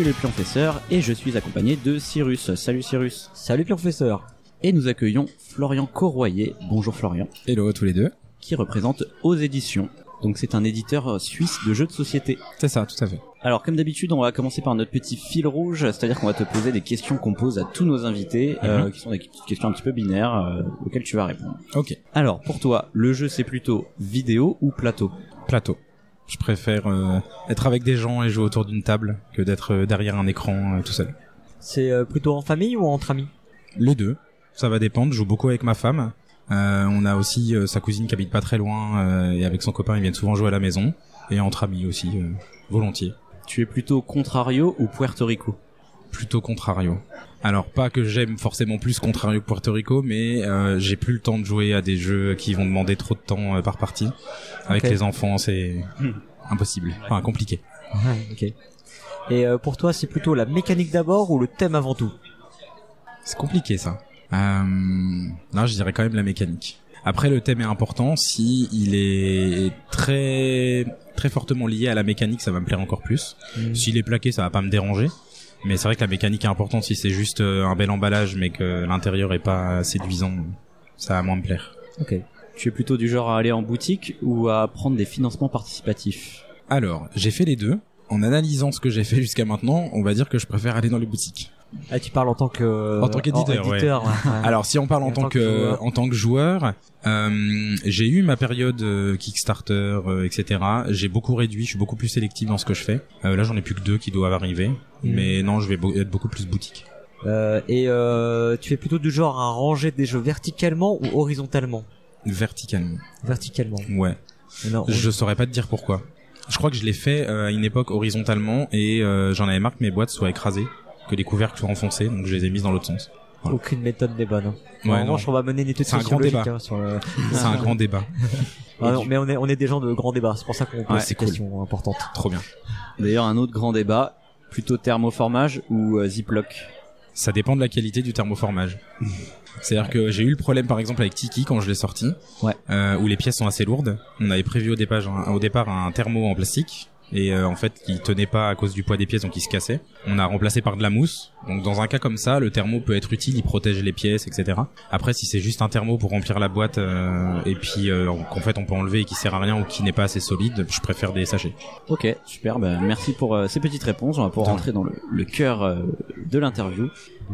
Suis le professeur et je suis accompagné de Cyrus. Salut Cyrus. Salut professeur. Et nous accueillons Florian Corroyer. Bonjour Florian. Hello tous les deux. Qui représente Aux Éditions. Donc c'est un éditeur suisse de jeux de société. C'est ça, tout à fait. Alors comme d'habitude, on va commencer par notre petit fil rouge, c'est-à-dire qu'on va te poser des questions qu'on pose à tous nos invités, euh, Mhm. qui sont des questions un petit peu binaires euh, auxquelles tu vas répondre. Ok. Alors pour toi, le jeu c'est plutôt vidéo ou plateau? Plateau. Je préfère euh, être avec des gens et jouer autour d'une table que d'être euh, derrière un écran euh, tout seul. C'est euh, plutôt en famille ou entre amis? Les deux. Ça va dépendre. Je joue beaucoup avec ma femme. Euh, on a aussi euh, sa cousine qui habite pas très loin euh, et avec son copain ils viennent souvent jouer à la maison et entre amis aussi euh, volontiers. Tu es plutôt Contrario ou Puerto Rico? Plutôt Contrario. Alors pas que j'aime forcément plus Contrario que Puerto Rico, mais euh, j'ai plus le temps de jouer à des jeux qui vont demander trop de temps euh, par partie. Avec Ok. les enfants, c'est impossible, enfin compliqué. ok. Et euh, pour toi, c'est plutôt la mécanique d'abord ou le thème avant tout? C'est compliqué ça. Euh, non, je dirais quand même la mécanique. Après, le thème est important. Si il est très très fortement lié à la mécanique, ça va me plaire encore plus. S'il est plaqué, ça va pas me déranger. Mais c'est vrai que la mécanique est importante. Si c'est juste euh, un bel emballage, mais que l'intérieur est pas séduisant, ça va moins me plaire. Ok. Tu es plutôt du genre à aller en boutique ou à prendre des financements participatifs? Alors, j'ai fait les deux. En analysant ce que j'ai fait jusqu'à maintenant, on va dire que je préfère aller dans les boutiques. Ah, tu parles en tant que En tant qu'éditeur, ouais. ouais. Alors si on parle en, En tant, tant que en tant que joueur, euh, j'ai eu ma période euh, Kickstarter, euh, etc. J'ai beaucoup réduit, je suis beaucoup plus sélectif dans ce que je fais. Là j'en ai plus que deux qui doivent arriver, mais non je vais être beaucoup plus boutique. Et tu es plutôt du genre à ranger des jeux verticalement ou horizontalement? Verticalement. Verticalement. Ouais. Non, Je saurais pas te dire pourquoi. Je crois que je l'ai fait à une époque horizontalement et j'en avais marre que mes boîtes soient écrasées, que les couvercles soient enfoncés, donc je les ai mises dans l'autre sens. voilà. aucune méthode n'est bonne. hein. Ouais, en revanche, on va mener une étude C'est un grand débat. hein, sur le... C'est un grand débat. Ah non, mais on est on est des gens de grand débat. C'est pour ça qu'on pose Ouais, ces cool. questions importantes. Trop bien. D'ailleurs, un autre grand débat, plutôt thermoformage ou euh, Ziploc? Ça dépend de la qualité du thermoformage. C'est-à-dire que j'ai eu le problème par exemple avec Tiki quand je l'ai sorti, Ouais. euh, où les pièces sont assez lourdes. On avait prévu au départ, un, au départ un thermo en plastique et euh, en fait qui tenait pas à cause du poids des pièces donc il se cassait. On a remplacé par de la mousse. Donc dans un cas comme ça, le thermo peut être utile, il protège les pièces, etc. Après si c'est juste un thermo pour remplir la boîte euh, et puis euh, qu'en fait on peut enlever et qui sert à rien ou qui n'est pas assez solide, je préfère des sachets. Ok, super, bah, merci pour euh, ces petites réponses. On va pouvoir rentrer dans le, le cœur euh, de l'interview.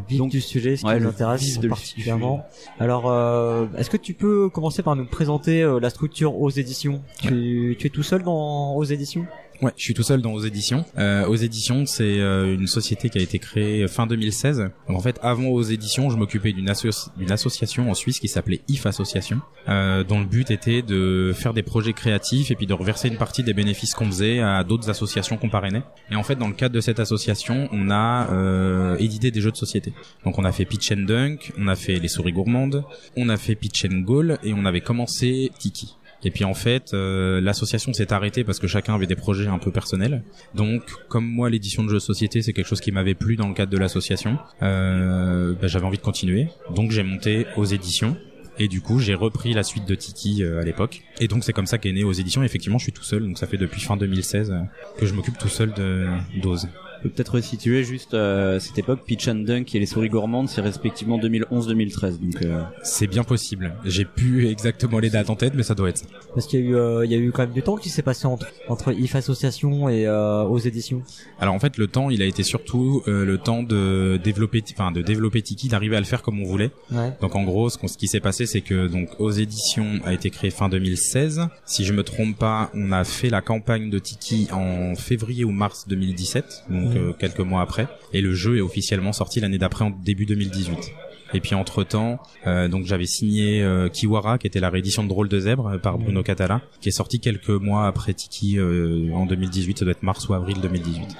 Vif Donc, du sujet, ce qui ouais, nous intéresse particulièrement. Alors, euh, est-ce que tu peux commencer par nous présenter euh, la structure aux éditions? Tu, tu es tout seul dans aux éditions? Ouais, je suis tout seul dans Aux Éditions. Euh, Aux Éditions, c'est euh, une société qui a été créée fin 2016. Donc, en fait, avant Aux Éditions, je m'occupais d'une associ- d'une association en Suisse qui s'appelait IF Association, euh, dont le but était de faire des projets créatifs et puis de reverser une partie des bénéfices qu'on faisait à d'autres associations qu'on parrainait. Et en fait, dans le cadre de cette association, on a euh, édité des jeux de société. Donc, on a fait Pitch and Dunk, on a fait Les Souris Gourmandes, on a fait Pitch and Goal et on avait commencé Tiki. Et puis en fait, euh, l'association s'est arrêtée parce que chacun avait des projets un peu personnels. Donc, comme moi, l'édition de jeux de société, c'est quelque chose qui m'avait plu dans le cadre de l'association, euh, bah, j'avais envie de continuer. Donc, j'ai monté aux éditions. Et du coup, j'ai repris la suite de Tiki euh, à l'époque. Et donc, c'est comme ça qu'est né aux éditions. Effectivement, je suis tout seul. Donc, ça fait depuis fin 2016 euh, que je m'occupe tout seul de d'Ose. Peut peut-être resituer juste euh, cette époque. Pitch and Dunk et les souris gourmandes, c'est respectivement 2011-2013. Donc euh, C'est bien possible. J'ai plus exactement les dates en tête, mais ça doit être ça. Parce qu'il y a eu, euh, il y a eu quand même du temps qui s'est passé entre entre IF Association et euh, aux éditions. Alors en fait, le temps, il a été surtout euh, le temps de développer, enfin de développer Tiki, d'arriver à le faire comme on voulait. Ouais. Donc en gros, ce, qu'on- ce qui s'est passé, c'est que donc aux éditions a été créé fin 2016. Si je me trompe pas, on a fait la campagne de Tiki en février ou mars 2017, donc Euh, quelques mois après. Et le jeu est officiellement sorti l'année d'après, en début 2018. Et puis entre temps, donc j'avais signé euh, Kiwara, qui était la réédition de Drôle de zèbre euh, par Bruno Catala, qui est sorti quelques mois après Tiki euh, en 2018. Ça doit être mars ou avril 2018.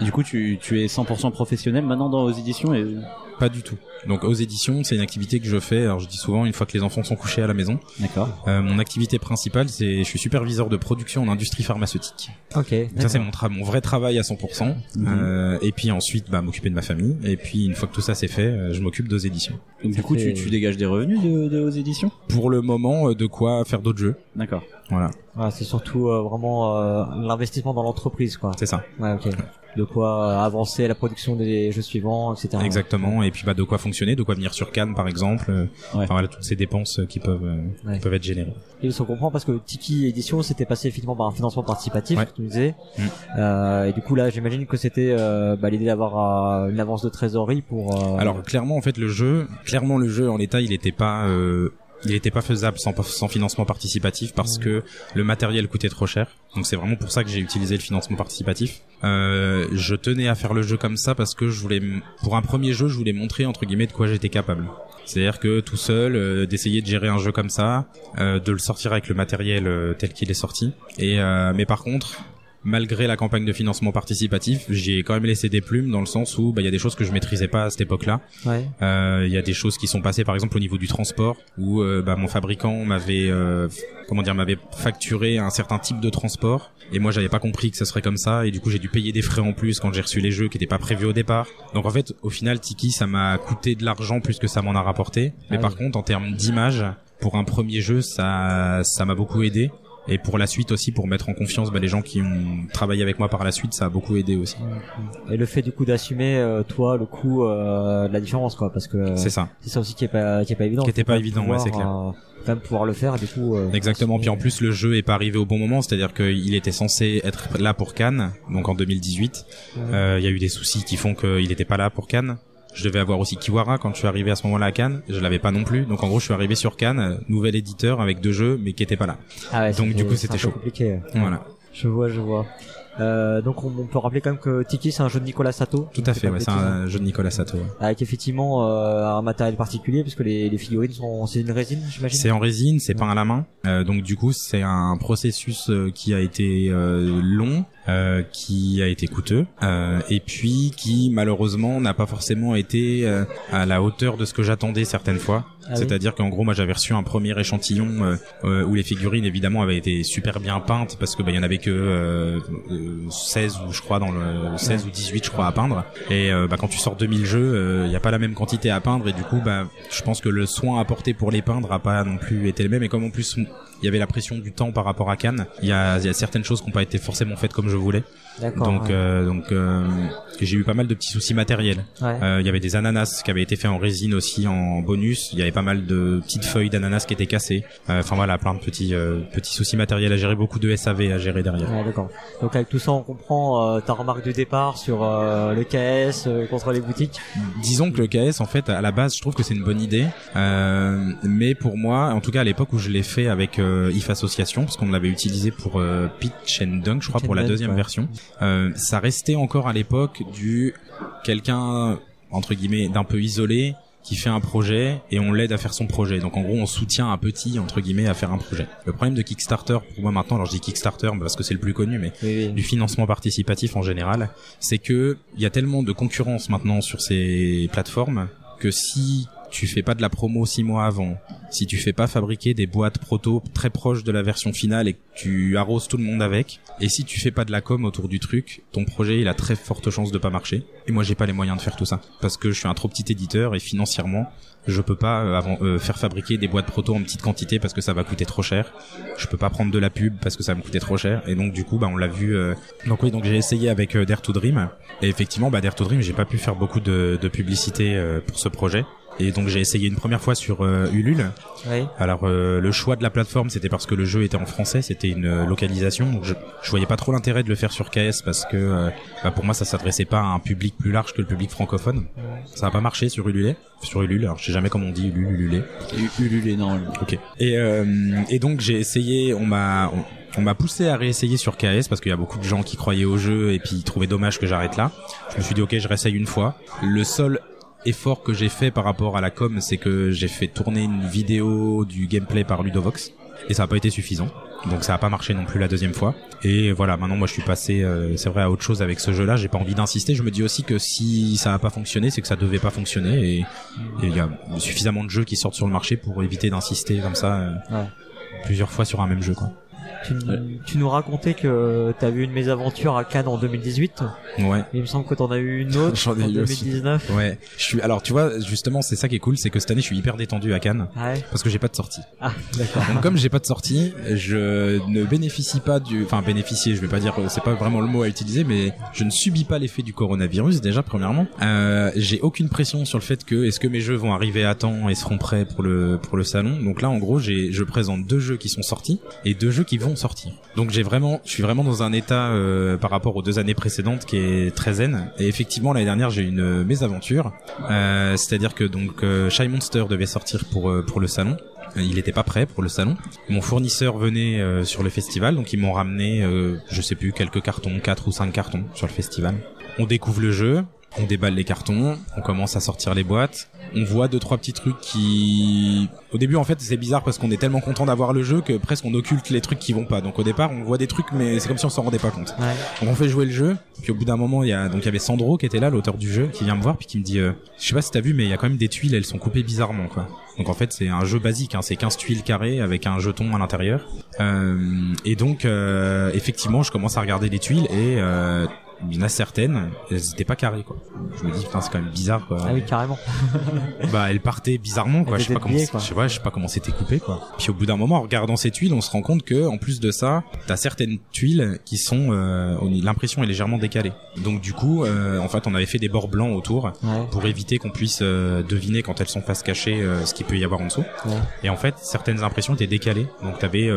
du coup, tu, tu es 100% professionnel maintenant dans aux éditions et Pas du tout. Donc aux éditions, c'est une activité que je fais. Alors je dis souvent une fois que les enfants sont couchés à la maison. D'accord. Euh, mon activité principale, c'est je suis superviseur de production en industrie pharmaceutique. Ok. Ça c'est mon, vrai travail à 100%. Mhm. Euh, et puis ensuite, bah, m'occuper de ma famille. Et puis une fois que tout ça c'est fait, euh, je m'occupe d'aux éditions. Donc du coup, tu, fait- tu dégages des revenus de, de aux éditions? Pour le moment, de quoi faire d'autres jeux. D'accord. Voilà, Voilà, c'est surtout euh, vraiment euh, l'investissement dans l'entreprise, quoi. c'est ça. Ouais, ok. De quoi euh, avancer la production des jeux suivants, etc. Exactement. Et puis bah de quoi fonctionner, de quoi venir sur Cannes par exemple. Euh, Ouais. Enfin voilà toutes ces dépenses euh, qui peuvent euh, Ouais. qui peuvent être générées. Et on comprend parce que Tiki Édition c'était passé effectivement par un financement participatif, Ouais. tu nous disais. Mm. Euh, et du coup là, j'imagine que c'était euh, bah, l'idée d'avoir euh, une avance de trésorerie pour. euh, Alors clairement en fait le jeu, clairement le jeu en l'état il était pas euh, il était pas faisable sans, sans financement participatif parce que le matériel coûtait trop cher. Donc c'est vraiment pour ça que j'ai utilisé le financement participatif. Euh, je tenais à faire le jeu comme ça parce que je voulais, pour un premier jeu, je voulais montrer entre guillemets de quoi j'étais capable. C'est-à-dire que tout seul, euh, d'essayer de gérer un jeu comme ça, euh, de le sortir avec le matériel euh, tel qu'il est sorti. Et euh, mais par contre, malgré la campagne de financement participatif, j'ai quand même laissé des plumes dans le sens où bah, il y a des choses que je maîtrisais pas à cette époque-là. Ouais. Euh, Il y a des choses qui sont passées, par exemple au niveau du transport, où euh, bah, mon fabricant m'avait, euh, comment dire, m'avait facturé un certain type de transport, et moi j'avais pas compris que ça serait comme ça, et du coup j'ai dû payer des frais en plus quand j'ai reçu les jeux qui n'étaient pas prévus au départ. Donc en fait, au final, Tiki, ça m'a coûté de l'argent plus que ça m'en a rapporté. Mais Ah par contre, en termes d'image, pour un premier jeu, ça, ça m'a beaucoup aidé. Et pour la suite aussi, pour mettre en confiance bah, les gens qui ont travaillé avec moi par la suite, ça a beaucoup aidé aussi. Et le fait du coup d'assumer euh, toi le coût euh, de la différence quoi, parce que euh, C'est ça. c'est ça aussi qui est pas qui est pas évident. Qui était pas évident, ouais, pouvoir, c'est clair. euh, quand même pouvoir le faire. Du coup. euh, Exactement. Puis en plus, le jeu est pas arrivé au bon moment, c'est-à-dire qu'il était censé être là pour Cannes, donc en 2018. Euh, Il y a eu des soucis qui font qu'il n'était pas là pour Cannes. Je devais avoir aussi Kiwara quand je suis arrivé à ce moment-là à Cannes. Je l'avais pas non plus. Donc en gros, je suis arrivé sur Cannes, nouvel éditeur avec deux jeux, mais qui étaient pas là. Ah ouais, donc, du coup, c'était chaud. Compliqué. Voilà. Je vois, je vois. Euh, donc on, on peut rappeler quand même que Tiki c'est un jeu de Nicolas Sato. Tout à fait. Ouais, c'est bêtises, hein. un jeu de Nicolas Sato. ouais. Avec effectivement euh, un matériel particulier puisque les, les figurines sont c'est une résine j'imagine. C'est en résine, c'est peint à la main. Euh, donc du coup, c'est un processus euh, qui a été euh, long, euh, qui a été coûteux, euh, et puis qui malheureusement n'a pas forcément été euh, à la hauteur de ce que j'attendais certaines fois. Ah. C'est-à-dire qu'en gros, moi, j'avais reçu un premier échantillon euh, euh, où les figurines évidemment avaient été super bien peintes parce que bah, y en avait que euh, euh, 16 ou je crois dans le 16 ou 18 je crois à peindre. Et euh, bah, quand tu sors 2000 jeux, il n'y a pas la même quantité à peindre et du coup, bah, je pense que le soin apporté pour les peindre a pas non plus été le même. Et comme en plus il y avait la pression du temps par rapport à Cannes, il y a, il y a certaines choses qui n'ont pas été forcément faites comme je voulais. Donc, ouais. euh, donc euh, j'ai eu pas mal de petits soucis matériels. Ouais. Euh, Il y avait des ananas qui avaient été faits en résine aussi en bonus. Il y avait pas mal de petites feuilles d'ananas qui étaient cassées. Enfin voilà, plein de petits petits soucis matériels à gérer, beaucoup de SAV à gérer derrière. Ouais, d'accord. Donc avec tout ça, on comprend ta remarque du départ sur le KS contre les boutiques. Disons que le KS, en fait, à la base, je trouve que c'est une bonne idée. Mais pour moi, en tout cas à l'époque où je l'ai fait avec euh, IF Association, parce qu'on l'avait utilisé pour euh, Pitch and Dunk, je crois, Pitch pour la deuxième ouais. version, euh, ça restait encore à l'époque du quelqu'un entre guillemets d'un peu isolé qui fait un projet et on l'aide à faire son projet. Donc en gros, on soutient un petit entre guillemets à faire un projet. Le problème de Kickstarter pour moi maintenant, alors je dis Kickstarter parce que c'est le plus connu, mais Oui, oui. du financement participatif en général, c'est que il y a tellement de concurrence maintenant sur ces plateformes que si tu fais pas de la promo six mois avant, si tu fais pas fabriquer des boîtes proto très proches de la version finale et que tu arroses tout le monde avec, et si tu fais pas de la com autour du truc, ton projet il a très forte chance de pas marcher. Et moi j'ai pas les moyens de faire tout ça parce que je suis un trop petit éditeur et financièrement je peux pas euh, avant, euh, faire fabriquer des boîtes proto en petite quantité parce que ça va coûter trop cher. Je peux pas prendre de la pub parce que ça va me coûter trop cher. Et donc du coup, bah on l'a vu. euh, Donc oui, donc j'ai essayé avec euh, Dare to Dream. Et effectivement, bah Dare to Dream, j'ai pas pu faire beaucoup de, publicité pour ce projet. Et donc j'ai essayé une première fois sur euh, Ulule. Oui. Alors euh, le choix de la plateforme, c'était parce que le jeu était en français, c'était une euh, localisation. Donc je, je voyais pas trop l'intérêt de le faire sur KS parce que euh, bah, pour moi ça s'adressait pas à un public plus large que le public francophone. Ça a pas marché sur Ulule. Sur Ulule, alors je sais jamais comment on dit Ulule, Ulule. Ulule, non. Ok. Et, euh, et donc j'ai essayé, on m'a on, on m'a poussé à réessayer sur KS parce qu'il y a beaucoup de gens qui croyaient au jeu et puis ils trouvaient dommage que j'arrête là. Je me suis dit ok, je réessaye une fois. Le seul effort que j'ai fait par rapport à la com, c'est que j'ai fait tourner une vidéo du gameplay par Ludovox. et ça n'a pas été suffisant. Donc ça a pas marché non plus la deuxième fois. Et voilà, maintenant moi je suis passé, euh, c'est vrai, à autre chose avec ce jeu-là. J'ai pas envie d'insister. Je me dis aussi que si ça a pas fonctionné, c'est que ça devait pas fonctionner. Et et il y a suffisamment de jeux qui sortent sur le marché pour éviter d'insister comme ça euh, Ouais. plusieurs fois sur un même jeu, quoi. Tu, tu nous racontais que t'as eu une mésaventure à Cannes en 2018. Ouais. Il me semble que t'en as eu une autre en eu aussi. 2019. Ouais, je suis. Alors, tu vois, justement, c'est ça qui est cool, c'est que cette année, je suis hyper détendu à Cannes Ouais. parce que j'ai pas de sortie. Ah, d'accord. Donc, comme j'ai pas de sortie, je ne bénéficie pas du. Enfin, bénéficier, je vais pas dire, c'est pas vraiment le mot à utiliser, mais je ne subis pas l'effet du coronavirus déjà premièrement. Euh, j'ai aucune pression sur le fait que est-ce que mes jeux vont arriver à temps et seront prêts pour le pour le salon. Donc là, en gros, j'ai je présente deux jeux qui sont sortis et deux jeux qui vont sortir. Donc j'ai vraiment, je suis vraiment dans un état euh, par rapport aux deux années précédentes qui est très zen. Et effectivement, l'année dernière, j'ai eu une mésaventure. Euh, C'est-à-dire que donc euh, Shy Monster devait sortir pour euh, pour le salon. Euh, Il n'était pas prêt pour le salon. Mon fournisseur venait euh, sur le festival, donc ils m'ont ramené, je sais plus, quelques cartons, quatre ou cinq cartons sur le festival. On découvre le jeu, on déballe les cartons, on commence à sortir les boîtes. On voit deux trois petits trucs qui, au début en fait c'est bizarre parce qu'on est tellement content d'avoir le jeu que presque on occulte les trucs qui vont pas. Donc au départ on voit des trucs mais c'est comme si on s'en rendait pas compte. Ouais. Donc on fait jouer le jeu, puis au bout d'un moment il y a donc il y avait Sandro qui était là, l'auteur du jeu, qui vient me voir puis qui me dit, euh, je sais pas si t'as vu mais il y a quand même des tuiles, elles sont coupées bizarrement quoi. Donc en fait c'est un jeu basique, hein, c'est 15 tuiles carrées avec un jeton à l'intérieur. Euh, et donc euh, effectivement je commence à regarder les tuiles et euh, il y en a certaines, elles étaient pas carrées quoi. Je me dis putain c'est quand même bizarre quoi. Ah oui, carrément. Bah elles partaient bizarrement quoi. Je sais pas comment, quoi. je sais pas, je sais pas comment c'était coupé quoi. Puis au bout d'un moment en regardant ces tuiles, on se rend compte que en plus de ça, t'as certaines tuiles qui sont euh, l'impression est légèrement décalée. Donc du coup, euh, en fait on avait fait des bords blancs autour Ouais. pour éviter qu'on puisse euh, deviner quand elles sont face cachée ce qu'il peut y avoir en dessous. Ouais. Et en fait, certaines impressions étaient décalées. Donc t'avais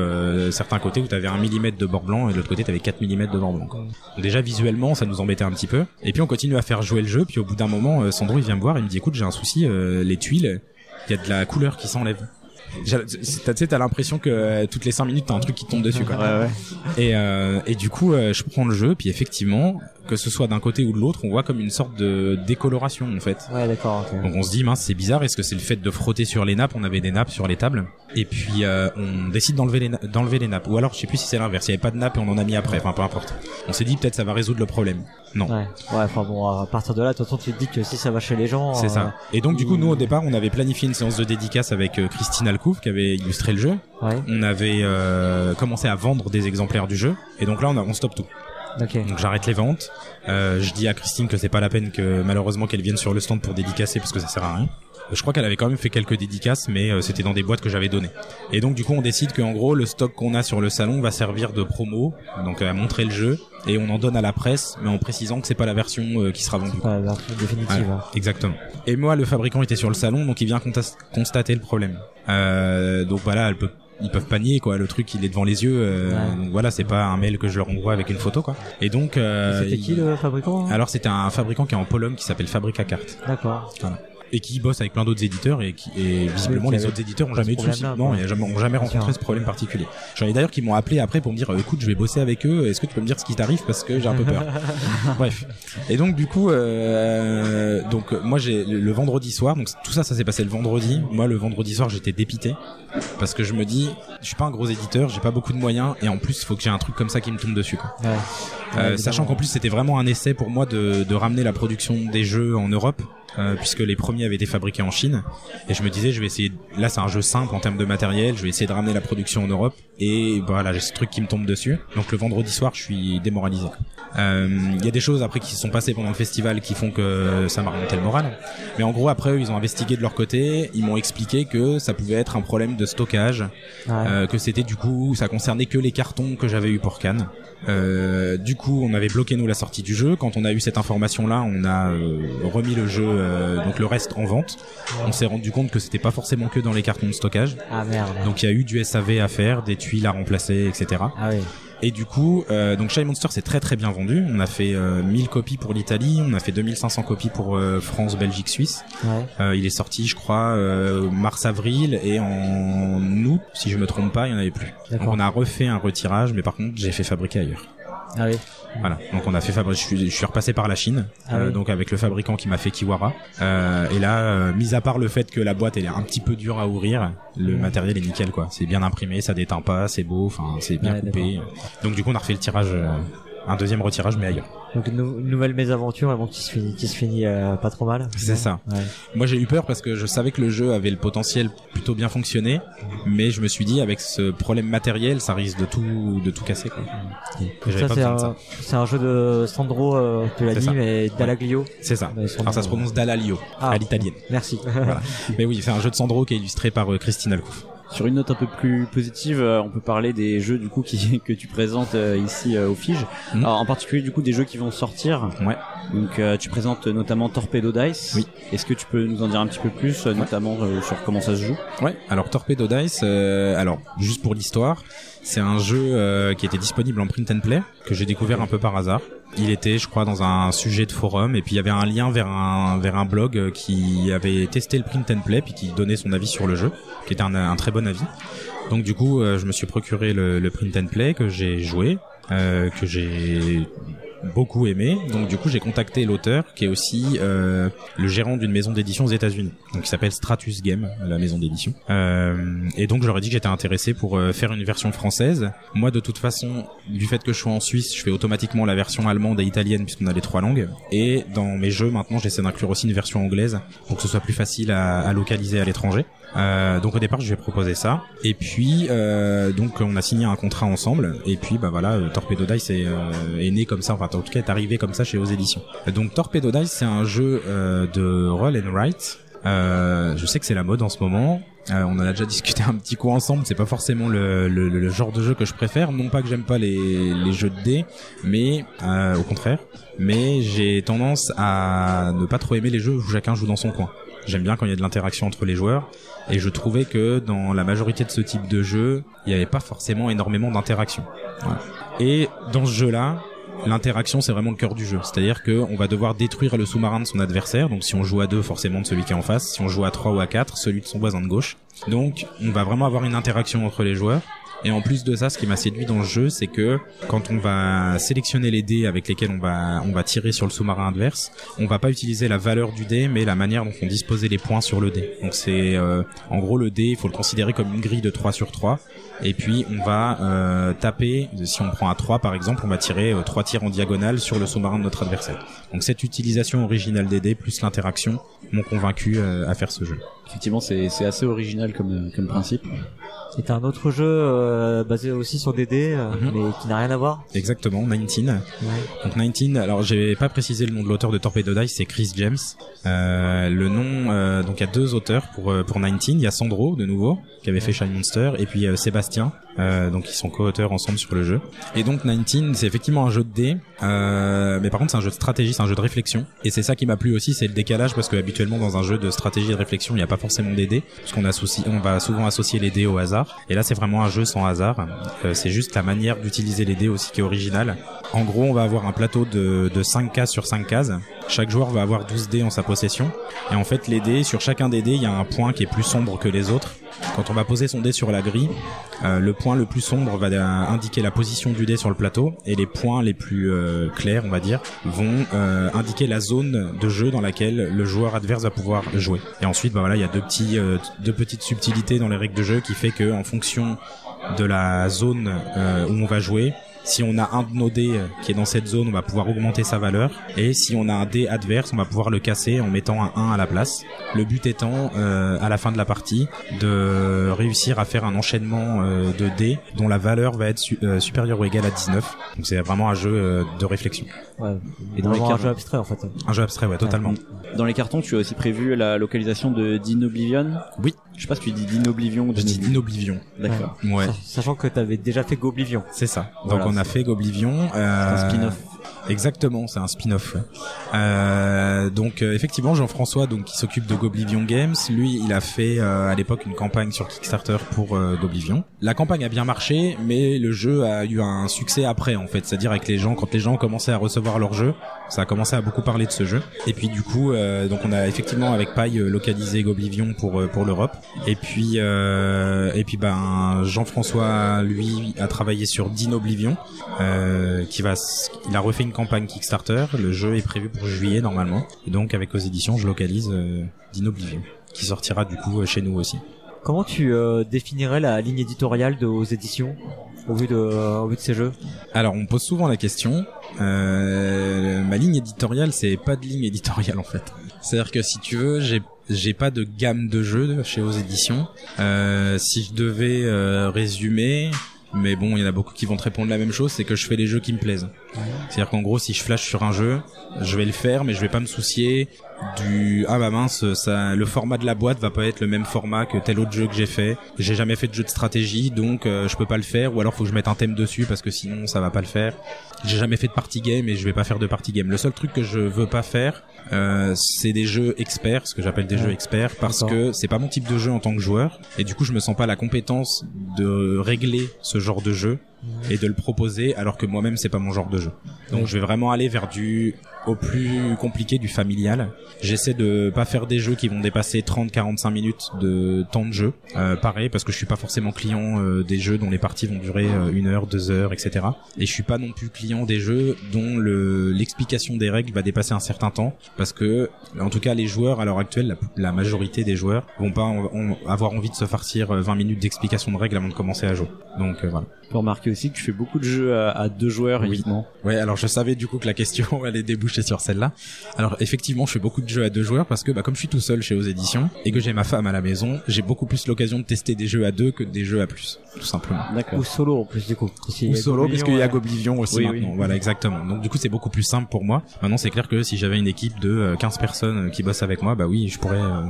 certains côtés où t'avais un millimètre de bord blanc et de l'autre côté t'avais 4 mm de bord blanc. quoi. Donc déjà visuellement, ça nous embêtait un petit peu. Et puis on continue à faire jouer le jeu. Puis au bout d'un moment, euh, Sandro il vient me voir, il me dit écoute j'ai un souci, euh, les tuiles, il y a de la couleur qui s'enlève. Tu sais, t'as l'impression que euh, toutes les 5 minutes t'as un truc qui tombe dessus quoi. Ouais, ouais. Et, euh, et du coup, je prends le jeu, puis effectivement, que ce soit d'un côté ou de l'autre, on voit comme une sorte de décoloration en fait. Ouais, d'accord. Donc on se dit mince c'est bizarre est-ce que c'est le fait de frotter sur les nappes? On avait des nappes sur les tables et puis euh, on décide d'enlever les d'enlever les nappes ou alors je sais plus si c'est l'inverse il y avait pas de nappes et on en a mis après enfin peu importe on s'est dit peut-être ça va résoudre le problème non Ouais. Ouais, enfin bon, à partir de là, de toute façon, tu te dis que si ça va chez les gens. c'est euh, ça et donc du coup nous au départ on avait planifié une séance de dédicace avec euh, Christine Alcouf qui avait illustré le jeu Ouais. on avait euh, commencé à vendre des exemplaires du jeu et donc là on, a, on stoppe tout Ok. donc j'arrête les ventes Euh, je dis à Christine que c'est pas la peine que malheureusement qu'elle vienne sur le stand pour dédicacer parce que ça sert à rien je crois qu'elle avait quand même fait quelques dédicaces, mais euh, c'était dans des boîtes que j'avais données. Et donc du coup, on décide qu'en gros, le stock qu'on a sur le salon va servir de promo, donc à montrer le jeu, et on en donne à la presse, mais en précisant que c'est pas la version euh, qui sera vendue. Ouais, la version définitive. Hein. exactement. Et moi, le fabricant était sur le salon, donc il vient constater le problème. Euh, donc voilà, elle peut ils peuvent pas nier quoi. Le truc il est devant les yeux euh, Ouais. donc voilà c'est pas un mail que je leur envoie avec une photo quoi. Et donc euh, C'était qui il- le fabricant hein? Alors c'était un fabricant qui est en Pologne qui s'appelle Fabrica Carte. D'accord. Et qui bosse avec plein d'autres éditeurs et qui et visiblement les autres éditeurs ont jamais eu de soucis. non ils ont jamais, rencontré ce problème particulier. J'en ai d'ailleurs qui m'ont appelé après pour me dire euh, écoute je vais bosser avec eux est-ce que tu peux me dire ce qui t'arrive parce que j'ai un peu peur. Bref. Et donc du coup euh, donc euh, moi j'ai le vendredi soir donc tout ça ça s'est passé le vendredi. Moi le vendredi soir j'étais dépité parce que je me dis je suis pas un gros éditeur j'ai pas beaucoup de moyens et en plus il faut que j'ai un truc comme ça qui me tombe dessus quoi. Ouais. euh, Ouais, sachant qu'en plus c'était vraiment un essai pour moi de, de ramener la production des jeux en Europe euh, puisque les premiers avaient été fabriqués en Chine. Et je me disais je vais essayer là c'est un jeu simple en termes de matériel. Je vais essayer de ramener la production en Europe. Et voilà j'ai ce truc qui me tombe dessus. Donc le vendredi soir je suis démoralisé. Euh, il y a des choses après qui se sont passées pendant le festival qui font que ça m'a remonté le moral. Mais en gros après eux, ils ont investigué de leur côté. Ils m'ont expliqué que ça pouvait être un problème de stockage. Ouais. euh, que c'était du coup ça concernait que les cartons que j'avais eu pour Cannes. Euh, du coup, on avait bloqué nous la sortie du jeu. Quand on a eu cette information là, on a euh, remis le jeu euh, donc le reste en vente. On s'est rendu compte que c'était pas forcément que dans les cartons de stockage. Ah merde. Donc il y a eu du SAV à faire, des tuiles à remplacer, etc. Ah oui. Et du coup, euh, donc Shy Monster c'est très très bien vendu. On a fait euh, 1000 copies pour l'Italie, on a fait 2500 copies pour euh, France, Belgique, Suisse. Ouais. Euh, il est sorti, je crois, euh, mars-avril et en août, si je me trompe pas, il y en avait plus. Donc on a refait un retirage, mais par contre j'ai fait fabriquer ailleurs. Ah oui. Voilà. Donc on a fait fabri- je suis, je suis repassé par la Chine, Ah euh, oui. donc avec le fabricant qui m'a fait Kiwara. Euh, et là, euh, mis à part le fait que la boîte elle est un petit peu dure à ouvrir, le matériel est nickel quoi. C'est bien imprimé, ça déteint pas, c'est beau, enfin c'est bien Ouais, coupé. Donc du coup on a refait le tirage, euh, un deuxième retirage mais ailleurs. Donc une, nou- une nouvelle mésaventure, et bon, qui se finit, qui se finit euh, pas trop mal. C'est ça. Ouais. Moi j'ai eu peur parce que je savais que le jeu avait le potentiel plutôt bien fonctionner, mais je me suis dit avec ce problème matériel, ça risque de tout de tout casser quoi. C'est un, un jeu de Sandro, euh, tu l'as dit, ça. mais Dallaglio. C'est ça. Alors ça se prononce Dalalio Ah. à l'italienne. Merci. Voilà. Mais oui, c'est un jeu de Sandro qui est illustré par euh, Christine Alcouf. Sur une note un peu plus positive, euh, on peut parler des jeux du coup qui, que tu présentes euh, ici euh, au Fige. Mhm. Alors, en particulier du coup des jeux qui vont sortir. Ouais. Donc euh, tu présentes notamment Torpedo Dice. Oui. Est-ce que tu peux nous en dire un petit peu plus, notamment euh, sur comment ça se joue? Ouais. Alors Torpedo Dice, euh, alors juste pour l'histoire, c'est un jeu euh, qui était disponible en print and play que j'ai découvert un peu par hasard. Il était, je crois, dans un sujet de forum et puis il y avait un lien vers un vers un blog euh, qui avait testé le print and play puis qui donnait son avis sur le jeu, qui était un, un très bon avis. Donc du coup, euh, je me suis procuré le, le print and play que j'ai joué, euh, que j'ai beaucoup aimé. Donc du coup, j'ai contacté l'auteur qui est aussi euh, le gérant d'une maison d'édition aux États-Unis. Donc il s'appelle Stratus Game, la maison d'édition. Euh, et donc ai dit que j'étais intéressé pour euh, faire une version française. Moi, de toute façon, du fait que je sois en Suisse, je fais automatiquement la version allemande et italienne puisqu'on a les trois langues. Et dans mes jeux maintenant, j'essaie d'inclure aussi une version anglaise pour que ce soit plus facile à, à localiser à l'étranger. Euh, donc au départ, je vais proposer ça. Et puis euh, donc on a signé un contrat ensemble. Et puis bah voilà, euh, Torpedo Dice est, euh, est né comme ça. Enfin en tout cas est arrivé comme ça chez Aux Éditions. Donc Torpedo Dice, c'est un jeu euh, de roll and write. Euh, je sais que c'est la mode en ce moment. Euh, on en a déjà discuté un petit coup ensemble. C'est pas forcément le, genre de jeu que je préfère. Non pas que j'aime pas les, jeux de dés, mais au contraire. Mais j'ai tendance à ne pas trop aimer les jeux où chacun joue dans son coin. J'aime bien quand il y a de l'interaction entre les joueurs. Et je trouvais que dans la majorité de ce type de jeu, il n'y avait pas forcément énormément d'interaction. Et dans ce jeu-là, l'interaction c'est vraiment le cœur du jeu. C'est-à-dire que on va devoir détruire le sous-marin de son adversaire. Donc si on joue à deux, forcément de celui qui est en face. Si on joue à trois ou à quatre, celui de son voisin de gauche. Donc on va vraiment avoir une interaction entre les joueurs. Et en plus de ça, ce qui m'a séduit dans le jeu, c'est que quand on va sélectionner les dés avec lesquels on va tirer sur le sous-marin adverse, on va pas utiliser la valeur du dé, mais la manière dont on disposait les points sur le dé. Donc c'est euh, en gros le dé, il faut le considérer comme une grille de 3 sur 3 et puis on va euh, taper si on prend à 3 par exemple, on va tirer euh, trois tirs en diagonale sur le sous-marin de notre adversaire. Donc cette utilisation originale des dés plus l'interaction m'ont convaincu euh, à faire ce jeu. Effectivement, c'est c'est assez original comme comme principe. C'est un autre jeu euh, basé aussi sur des dés, euh, Mhm. mais qui n'a rien à voir. Exactement, 19. Ouais. Donc 19, alors j'ai pas précisé le nom de l'auteur de Torpedo Dice, c'est Chris James. Euh, le nom, euh, donc il y a deux auteurs pour pour 19. Il y a Sandro de nouveau qui avait fait Shine Monster et puis euh, Sébastien, euh, donc ils sont co-auteurs ensemble sur le jeu. Et donc 19, c'est effectivement un jeu de dés, euh, mais par contre c'est un jeu de stratégie, c'est un jeu de réflexion. Et c'est ça qui m'a plu aussi, c'est le décalage parce que habituellement dans un jeu de stratégie et de réflexion, il n'y a pas forcément des dés, puisqu'on associe, on va souvent associer les dés au hasard. Et là c'est vraiment un jeu sans hasard. Euh, c'est juste la manière d'utiliser les dés aussi qui est originale. En gros, on va avoir un plateau de, de 5 cases sur 5 cases. Chaque joueur va avoir 12 dés en sa possession. Et en fait, les dés, sur chacun des dés, il y a un point qui est plus sombre que les autres. Quand on va poser son dé sur la grille, euh, le point le plus sombre va euh, indiquer la position du dé sur le plateau et les points les plus euh, clairs, on va dire, vont indiquer la zone de jeu dans laquelle le joueur adverse va pouvoir jouer. Et ensuite, bah voilà, il y a deux petits, deux petites subtilités dans les règles de jeu qui fait que en fonction de la zone où on va jouer, si on a un de nos dés euh, qui est dans cette zone, on va pouvoir augmenter sa valeur. Et si on a un dé adverse, on va pouvoir le casser en mettant un 1 à la place. Le but étant, euh, à la fin de la partie, de réussir à faire un enchaînement euh, de dés dont la valeur va être su- euh, supérieure ou égale à 19. Donc c'est vraiment un jeu euh, de réflexion. Ouais. Et dans les Vraiment un jeu abstrait en fait. Un jeu abstrait, ouais, totalement. Dans les cartons, tu as aussi prévu la localisation de Din Oblivion? Oui. Je sais pas si tu dis Din Oblivion ou Je dis Din Din Oblivion. D'accord. Ouais, Sa- Sachant que t'avais déjà fait Goblivion. c'est ça. Donc Voilà, on a fait Euh, spin-off. Exactement, c'est un spin-off. ouais. Euh, donc euh, effectivement, Jean-François, donc qui s'occupe de Goblivion Games, lui, il a fait euh, à l'époque une campagne sur Kickstarter pour Goblivion. La campagne a bien marché, mais le jeu a eu un succès après, en fait. C'est-à-dire avec les gens, quand les gens commençaient à recevoir leur jeu, ça a commencé à beaucoup parler de ce jeu. Et puis du coup, donc on a effectivement avec Paille localisé Goblivion pour pour l'Europe. Et puis et puis ben Jean-François lui a travaillé sur Dinoblivion, euh, qui va il a refait une campagne Kickstarter. Le jeu est prévu pour juillet normalement. Et donc avec aux éditions, je localise euh, Dinoblivion, qui sortira du coup euh, chez nous aussi. Comment tu euh, définirais la ligne éditoriale de aux éditions au vu de au vu de ces jeux? Alors, on me pose souvent la question. Euh, ma ligne éditoriale, c'est pas de ligne éditoriale en fait. C'est-à-dire que si tu veux, j'ai j'ai pas de gamme de jeux chez aux éditions. Si je devais résumer, mais bon, il y en a beaucoup qui vont te répondre la même chose, c'est que je fais les jeux qui me plaisent. C'est-à-dire qu'en gros, si je flash sur un jeu, je vais le faire, mais je vais pas me soucier du ah bah mince, ça, le format de la boîte va pas être le même format que tel autre jeu que j'ai fait. J'ai jamais fait de jeu de stratégie, donc euh, je peux pas le faire, ou alors faut que je mette un thème dessus parce que sinon ça va pas le faire. J'ai jamais fait de party game et je vais pas faire de party game. Le seul truc que je veux pas faire, euh, c'est des jeux experts, ce que j'appelle des Ouais. jeux experts, parce que c'est pas mon type de jeu en tant que joueur, et du coup je me sens pas la compétence de régler ce genre de jeu et de le proposer, alors que moi-même c'est pas mon genre de jeu. Donc je vais vraiment aller vers du au plus compliqué du familial. J'essaie de pas faire des jeux qui vont dépasser 30-45 minutes de temps de jeu. Euh, pareil parce que je suis pas forcément client euh, des jeux dont les parties vont durer euh, une heure, deux heures, etc. Et je suis pas non plus client des jeux dont le l'explication des règles va dépasser un certain temps parce que en tout cas les joueurs à l'heure actuelle, la, la majorité des joueurs vont pas avoir envie de se farcir euh, 20 minutes d'explication de règles avant de commencer à jouer. Donc euh, voilà. On peut remarquer aussi que tu fais beaucoup de jeux à, à deux joueurs Oui. uniquement. Ouais, alors je savais du coup que la question allait déboucher sur celle-là. Alors effectivement, je fais beaucoup de jeux à deux joueurs parce que bah, comme je suis tout seul chez aux éditions et que j'ai ma femme à la maison, j'ai beaucoup plus l'occasion de tester des jeux à deux que des jeux à plus, tout simplement. D'accord. ou solo en plus du coup Si, Ou solo parce qu'il y a Goblivion, aussi Oui, maintenant. oui. Voilà, exactement. Donc du coup, c'est beaucoup plus simple pour moi. Maintenant, c'est clair que si j'avais une équipe de euh, 15 personnes euh, qui bossent avec moi, bah oui, je pourrais euh,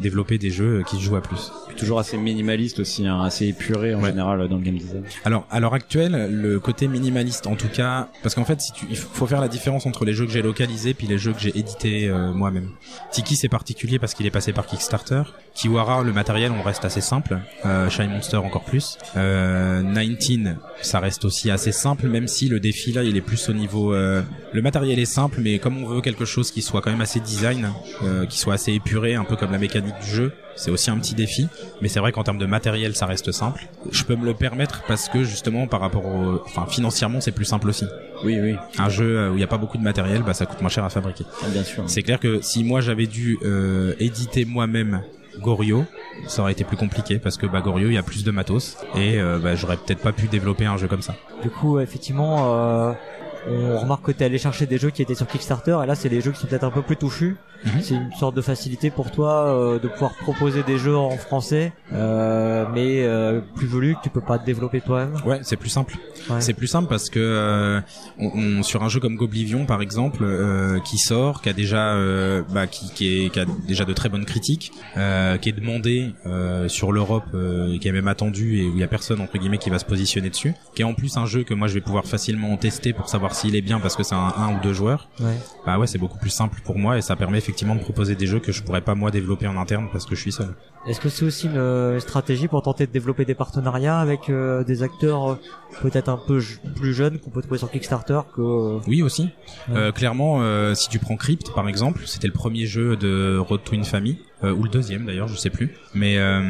développer des jeux qui se jouent à plus. Toujours assez minimaliste aussi, hein, assez épuré en Ouais. général dans le game design. Alors, à l'heure actuelle, le côté minimaliste, en tout cas, parce qu'en fait, si tu, il faut faire la différence entre les jeux que j'ai localisés puis les jeux que j'ai édités euh, moi-même. Tiki, c'est particulier parce qu'il est passé par Kickstarter. Kiwara, le matériel, on reste assez simple. Euh, Shine Monster encore plus. Euh, 19, ça reste aussi assez simple, même si le défi là, il est plus au niveau. euh, le matériel est simple, mais comme on veut quelque chose qui soit quand même assez design, euh, qui soit assez épuré, un peu comme la mécanique du jeu, c'est aussi un petit défi. Mais c'est vrai qu'en termes de matériel, ça reste simple. Je peux me le permettre parce que justement, par rapport au, enfin, financièrement, c'est plus simple aussi. Oui, oui, Un jeu euh, où il n'y a pas beaucoup de matériel, bah, ça coûte moins cher à fabriquer. Ah, bien sûr. C'est clair que si moi j'avais dû euh, éditer moi-même Gorio, ça aurait été plus compliqué parce que bah, Gorio, il y a plus de matos et euh, bah, j'aurais peut-être pas pu développer un jeu comme ça. Du coup, effectivement, euh, on remarque que t'es allé chercher des jeux qui étaient sur Kickstarter, et là, c'est les jeux qui sont peut-être un peu plus touchus. Mhm. C'est une sorte de facilité pour toi euh, de pouvoir proposer des jeux en français, euh, mais euh, plus velus que tu peux pas développer toi-même. Ouais, c'est plus simple. Ouais. C'est plus simple parce que euh, on, on- sur un jeu comme Goblivion par exemple euh, qui sort, qui a déjà euh, bah, qui, qui, est, qui a déjà de très bonnes critiques, euh, qui est demandé euh, sur l'Europe, euh, qui est même attendu et où il y a personne entre guillemets qui va se positionner dessus, qui est en plus un jeu que moi je vais pouvoir facilement tester pour savoir s'il est bien parce que c'est un, un ou deux joueurs. Ouais. Bah ouais, c'est beaucoup plus simple pour moi et ça permet effectivement de proposer des jeux que je pourrais pas moi développer en interne parce que je suis seul. Est-ce que c'est aussi une euh, stratégie pour tenter de développer des partenariats avec euh, des acteurs euh, peut-être un peu plus jeunes qu'on peut trouver sur Kickstarter que euh, Oui aussi. Ouais. Clairement, si tu prends Crypt par exemple, c'était le premier jeu de Road to euh, ou le deuxième d'ailleurs, je sais plus. Mais euh,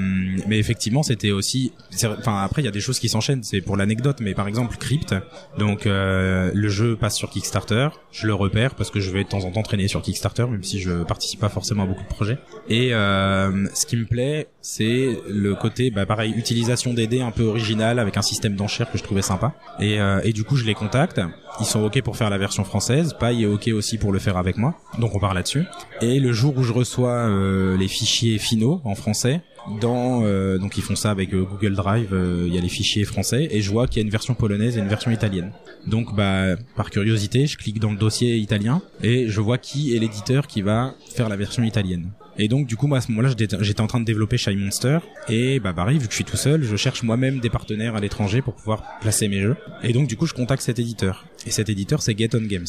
mais effectivement, c'était aussi. Enfin après, il y a des choses qui s'enchaînent. C'est pour l'anecdote, mais par exemple Crypt. Donc euh, le jeu passe sur Kickstarter. Je le repère parce que je vais de temps en temps traîner sur Kickstarter, même si je participe pas forcément à beaucoup de projets. Et euh, ce qui me plaît, c'est le côté, bah pareil, utilisation des dés un peu original avec un système d'enchères que je trouvais sympa. Et, euh, et du coup, je les contacte. Ils sont ok pour faire la version française. Paille est ok aussi pour le faire avec moi. Donc on part là-dessus. Et le jour où je reçois euh, les fichiers finaux en français, dans euh, donc ils font ça avec euh, Google Drive, euh, il y a les fichiers français et je vois qu'il y a une version polonaise et une version italienne. Donc bah par curiosité, je clique dans le dossier italien et je vois qui est l'éditeur qui va faire la version italienne. Et donc du coup moi à ce moment-là j'étais en train de développer Shy Monster et bah pareil vu que je suis tout seul, je cherche moi-même des partenaires à l'étranger pour pouvoir placer mes jeux. Et donc du coup je contacte cet éditeur. Et cet éditeur c'est Get On Games.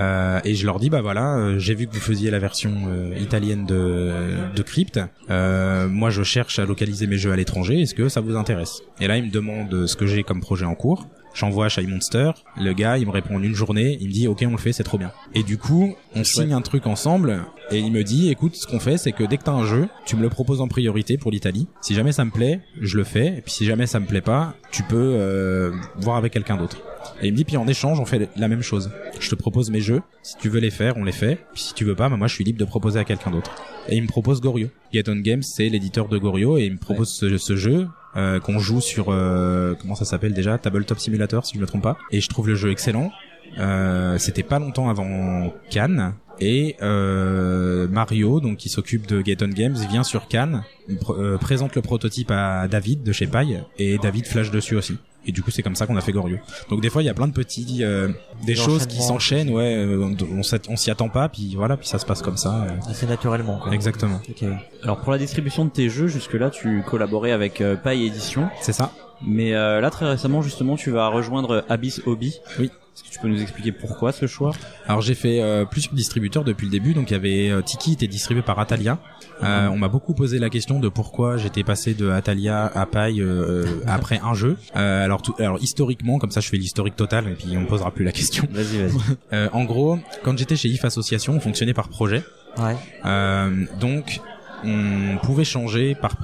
Euh, et je leur dis bah voilà, euh, j'ai vu que vous faisiez la version euh, italienne de, de Crypt. Euh, moi je cherche à localiser mes jeux à l'étranger. Est-ce que ça vous intéresse? Et là ils me demandent ce que j'ai comme projet en cours. J'envoie Shy Monster, le gars il me répond en une journée, il me dit ok on le fait, c'est trop bien. Et du coup on signe un truc ensemble et il me dit écoute ce qu'on fait c'est que dès que t'as un jeu, tu me le proposes en priorité pour l'Italie. Si jamais ça me plaît, je le fais. Et puis si jamais ça me plaît pas, tu peux euh, voir avec quelqu'un d'autre. Et il me dit puis en échange on fait la même chose. Je te propose mes jeux, si tu veux les faire on les fait. Puis si tu veux pas, bah, moi je suis libre de proposer à quelqu'un d'autre. Et il me propose Gorio. Get On Games c'est l'éditeur de Gorio et il me propose ce, ce jeu euh, qu'on joue sur euh, comment ça s'appelle déjà Tabletop Simulator si je me trompe pas. Et je trouve le jeu excellent. Euh, c'était pas longtemps avant Cannes. Et euh, Mario donc qui s'occupe de Get On Games vient sur Cannes euh, présente le prototype à David de chez Paille et David flash dessus aussi et du coup c'est comme ça qu'on a fait Gorio donc des fois il y a plein de petits euh, des choses qui s'enchaînent ouais euh, on, on s'y attend pas puis voilà puis ça se passe comme ça euh. Assez naturellement. Quoi. exactement Ok. Alors pour la distribution de tes jeux, jusque-là tu collaborais avec euh, Paille Édition, c'est ça mais euh, là très récemment justement tu vas rejoindre Abyss Hobby. Oui. Est-ce que tu peux nous expliquer pourquoi ce choix? Alors j'ai fait euh, plusieurs distributeurs depuis le début, donc il y avait euh, Tiki était distribué par Atalia. Euh, on m'a beaucoup posé la question de pourquoi j'étais passé de Atalia à Paille euh, après un jeu. Euh, alors, tout, alors historiquement, comme ça je fais l'historique total et puis on me posera plus la question. Vas-y, vas-y. Euh, en gros, quand j'étais chez IF Association, on fonctionnait par projet. Ouais. Euh, donc on pouvait changer par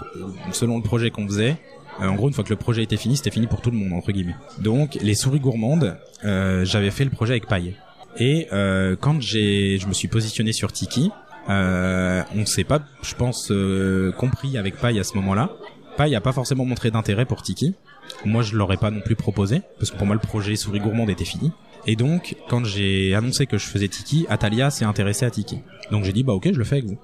selon le projet qu'on faisait. Euh, en gros, une fois que le projet était fini, c'était fini pour tout le monde entre guillemets. Donc les souris gourmandes, euh, j'avais fait le projet avec Paille. Et euh, quand j'ai, je me suis positionné sur Tiki, euh, on s'est pas, je pense, euh, compris avec Paille à ce moment-là. Paille a pas forcément montré d'intérêt pour Tiki. Moi, je l'aurais pas non plus proposé parce que pour moi, le projet souris gourmande était fini. Et donc, quand j'ai annoncé que je faisais Tiki, Atalia s'est intéressé à Tiki. Donc j'ai dit bah ok, je le fais avec vous.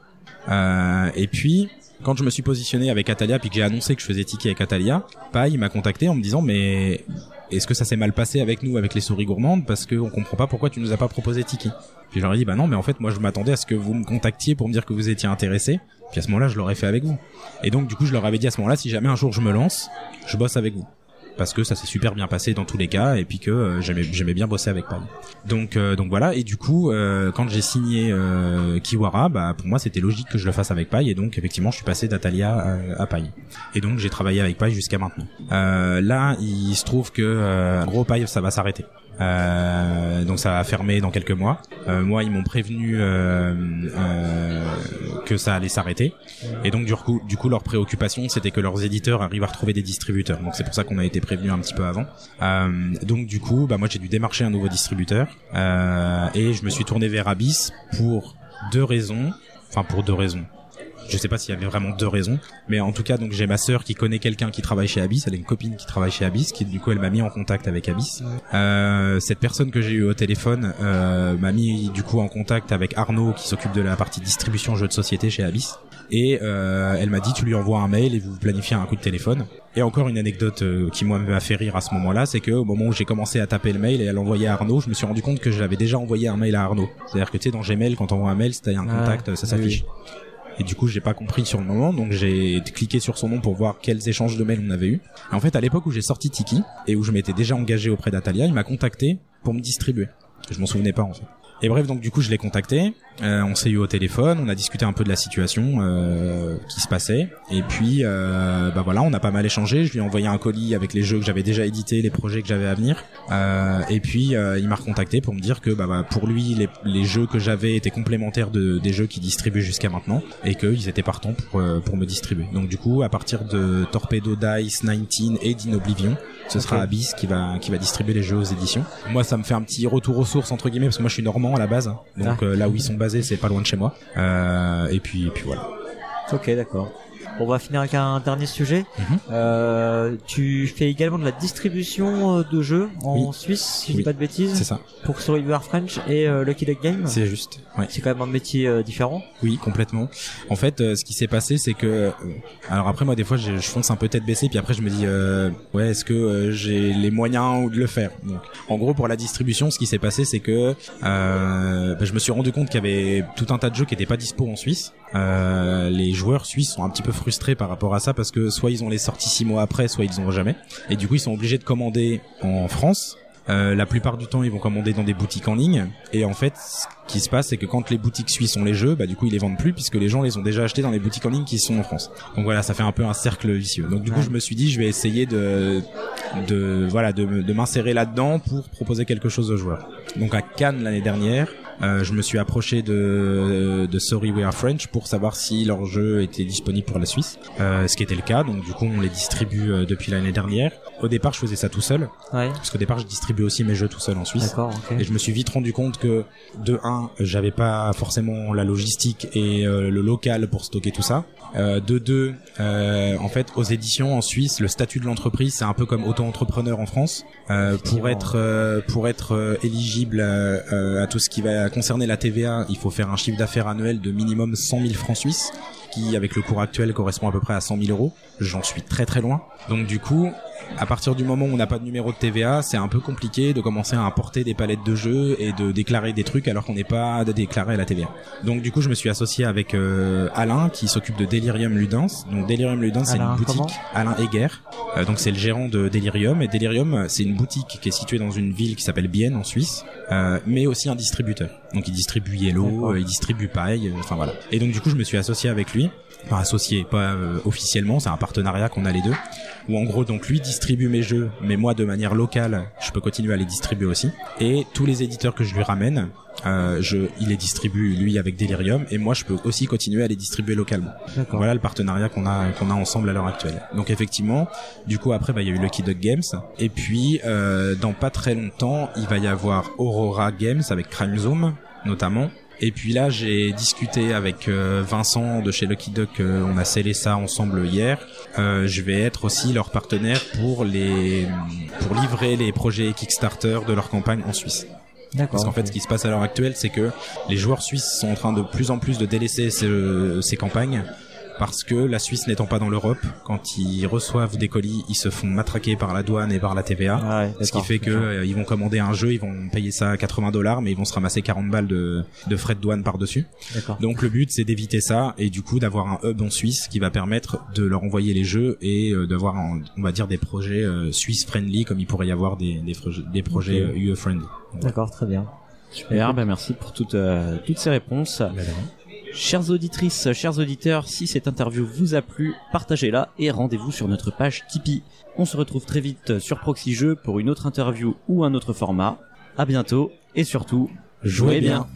Euh, et puis, quand je me suis positionné avec Atalia, puis que j'ai annoncé que je faisais Tiki avec Atalia, Paille m'a contacté en me disant mais est-ce que ça s'est mal passé avec nous, avec les souris gourmandes, parce qu'on comprend pas pourquoi tu nous as pas proposé Tiki. Puis j'aurais dit bah non, mais en fait moi je m'attendais à ce que vous me contactiez pour me dire que vous étiez intéressé. Puis à ce moment-là, je l'aurais fait avec vous. Et donc du coup, je leur avais dit à ce moment-là, si jamais un jour je me lance, je bosse avec vous parce que ça s'est super bien passé dans tous les cas et puis que euh, j'aimais j'aimais bien bosser avec Paille. Donc euh, donc voilà et du coup euh, quand j'ai signé euh, Kiwara bah pour moi c'était logique que je le fasse avec Paille et donc effectivement je suis passé d'Atalia à, à Paille. Et donc j'ai travaillé avec Paille jusqu'à maintenant. Euh, là il se trouve que gros Paille ça va s'arrêter. Euh, donc ça va fermer dans quelques mois. Euh, moi, ils m'ont prévenu euh, que ça allait s'arrêter. Et donc du coup, leur préoccupation, c'était que leurs éditeurs arrivent à retrouver des distributeurs. Donc c'est pour ça qu'on a été prévenu un petit peu avant. Donc du coup, bah moi, j'ai dû démarcher un nouveau distributeur et je me suis tourné vers Abyss pour deux raisons. Enfin, pour deux raisons. Je sais pas s'il y avait vraiment deux raisons, mais en tout cas, donc j'ai ma sœur qui connaît quelqu'un qui travaille chez Abyss. Elle a une copine qui travaille chez Abyss, qui du coup elle m'a mis en contact avec Abyss. Euh, cette personne que j'ai eu au téléphone euh, m'a mis du coup en contact avec Arnaud qui s'occupe de la partie distribution jeux de société chez Abyss. Et euh, elle m'a dit tu lui envoies un mail et vous planifiez un coup de téléphone. Et encore une anecdote euh, qui moi m'a fait rire à ce moment-là, c'est que au moment où j'ai commencé à taper le mail et à l'envoyer à Arnaud, je me suis rendu compte que j'avais déjà envoyé un mail à Arnaud. C'est-à-dire que tu sais dans Gmail quand on envoie un mail, t'as un Ouais, contact, ça oui, s'affiche. Et du coup, j'ai pas compris sur le moment, donc j'ai cliqué sur son nom pour voir quels échanges de mails on avait eu. Et en fait, à l'époque où j'ai sorti Tiki et où je m'étais déjà engagé auprès d'Atalia, il m'a contacté pour me distribuer. Je m'en souvenais pas en fait. Et bref, donc du coup, je l'ai contacté. Euh, on s'est eu au téléphone, on a discuté un peu de la situation euh, qui se passait. Et puis, euh, bah voilà, on a pas mal échangé. Je lui ai envoyé un colis avec les jeux que j'avais déjà édités, les projets que j'avais à venir. Euh, et puis, euh, il m'a recontacté pour me dire que bah, bah, pour lui, les, les jeux que j'avais étaient complémentaires de, des jeux qu'il distribue jusqu'à maintenant et qu'ils étaient partants pour, euh, pour me distribuer. Donc du coup, à partir de Torpedo Dice 19 et d'In Oblivion, ce sera. Abyss qui va qui va distribuer les jeux aux éditions. Moi, ça me fait un petit retour aux sources entre guillemets parce que moi, je suis normand à la base, donc Ah. euh, là où ils sont basés, c'est pas loin de chez moi. Euh, et puis et puis voilà. Ok, d'accord. On va finir avec un dernier sujet. Mhm. Euh, tu fais également de la distribution euh, de jeux en Oui. Suisse, si je dis pas de bêtises, C'est ça. pour Survivor French et euh, Lucky Duck Game. C'est juste. Ouais. C'est quand même un métier euh, différent. Oui, complètement. En fait, ce qui s'est passé, c'est que, alors après moi, des fois, je, je fonce un peu tête baissée, puis après, je me dis, euh, ouais, est-ce que j'ai les moyens ou de le faire? Donc, en gros, pour la distribution, ce qui s'est passé, c'est que euh, bah, je me suis rendu compte qu'il y avait tout un tas de jeux qui n'étaient pas dispo en Suisse. Euh, les joueurs suisses sont un petit peu frustrés par rapport à ça parce que soit ils ont les sorties six mois après, soit ils ont jamais. Et du coup, ils sont obligés de commander en France. Euh, la plupart du temps, ils vont commander dans des boutiques en ligne. Et en fait, ce qui se passe, c'est que quand les boutiques suisses ont les jeux, bah du coup, ils les vendent plus puisque les gens les ont déjà achetés dans les boutiques en ligne qui sont en France. Donc voilà, ça fait un peu un cercle vicieux. Donc du coup, je me suis dit, je vais essayer de, de voilà, de, de m'insérer là-dedans pour proposer quelque chose aux joueurs. Donc à Cannes l'année dernière, euh, je me suis approché de, de Sorry We Are French pour savoir si leur jeu était disponible pour la Suisse, euh, ce qui était le cas. Donc du coup, on les distribue euh, depuis l'année dernière. Au départ, je faisais ça tout seul, Ouais. parce qu'au départ, je distribuais aussi mes jeux tout seul en Suisse. D'accord, ok. Et je me suis vite rendu compte que de un, j'avais pas forcément la logistique et euh, le local pour stocker tout ça. Euh, de deux, euh, en fait, aux éditions en Suisse, le statut de l'entreprise, c'est un peu comme auto-entrepreneur en France. Euh, pour être euh, pour être éligible à tout ce qui va concerner la TVA, il faut faire un chiffre d'affaires annuel de minimum 100 000 francs suisses, qui avec le cours actuel correspond à peu près à 100 000 euros. J'en suis très très loin. Donc du coup, à partir du moment où on n'a pas de numéro de TVA, c'est un peu compliqué de commencer à importer des palettes de jeux et de déclarer des trucs alors qu'on n'est pas déclaré à la TVA. Donc du coup, je me suis associé avec euh, Alain qui s'occupe de Delirium Ludens. Donc Delirium Ludens, c'est une boutique. Alain Heger. Euh, donc c'est le gérant de Delirium et Delirium, c'est une boutique qui est située dans une ville qui s'appelle Bienne en Suisse, euh, mais aussi un distributeur. Donc il distribue Yellow, euh, il distribue Paille, euh, enfin voilà. Et donc du coup, je me suis associé avec lui. Enfin associé, pas euh, officiellement, c'est un partenariat qu'on a les deux. Où en gros donc lui distribue mes jeux, mais moi de manière locale, je peux continuer à les distribuer aussi. Et tous les éditeurs que je lui ramène, euh, je, il les distribue lui avec Delirium, et moi je peux aussi continuer à les distribuer localement. Voilà le partenariat qu'on a qu'on a ensemble à l'heure actuelle. Donc effectivement, du coup après bah il y a eu Lucky Duck Games et puis euh, dans pas très longtemps il va y avoir Aurora Games avec Crime Zoom notamment. Et puis là j'ai discuté avec euh, Vincent de chez Lucky Duck, euh, on a scellé ça ensemble hier. Euh, je vais être aussi leur partenaire pour les pour livrer les projets Kickstarter de leur campagne en Suisse. D'accord. Parce qu'en fait, ce qui se passe à l'heure actuelle, c'est que les joueurs suisses sont en train de plus en plus de délaisser ces, ces campagnes parce que la Suisse n'étant pas dans l'Europe, quand ils reçoivent des colis, ils se font matraquer par la douane et par la TVA. Ah ouais, Ce qui fait que euh, ils vont commander un jeu, ils vont payer ça à 80 dollars, mais ils vont se ramasser 40 balles de, de frais de douane par dessus. D'accord. Donc le but c'est d'éviter ça et du coup d'avoir un hub en Suisse qui va permettre de leur envoyer les jeux et euh, d'avoir on va dire des projets euh, Suisse friendly comme il pourrait y avoir des des, proje- des projets Ok. euh, UE friendly. D'accord, très bien. Super, ben merci pour toutes, euh, toutes ces réponses. Chères auditrices, chers auditeurs, si cette interview vous a plu, partagez-la et rendez-vous sur notre page Tipeee. On se retrouve très vite sur Proxy Jeux pour une autre interview ou un autre format. À bientôt et surtout, jouez bien.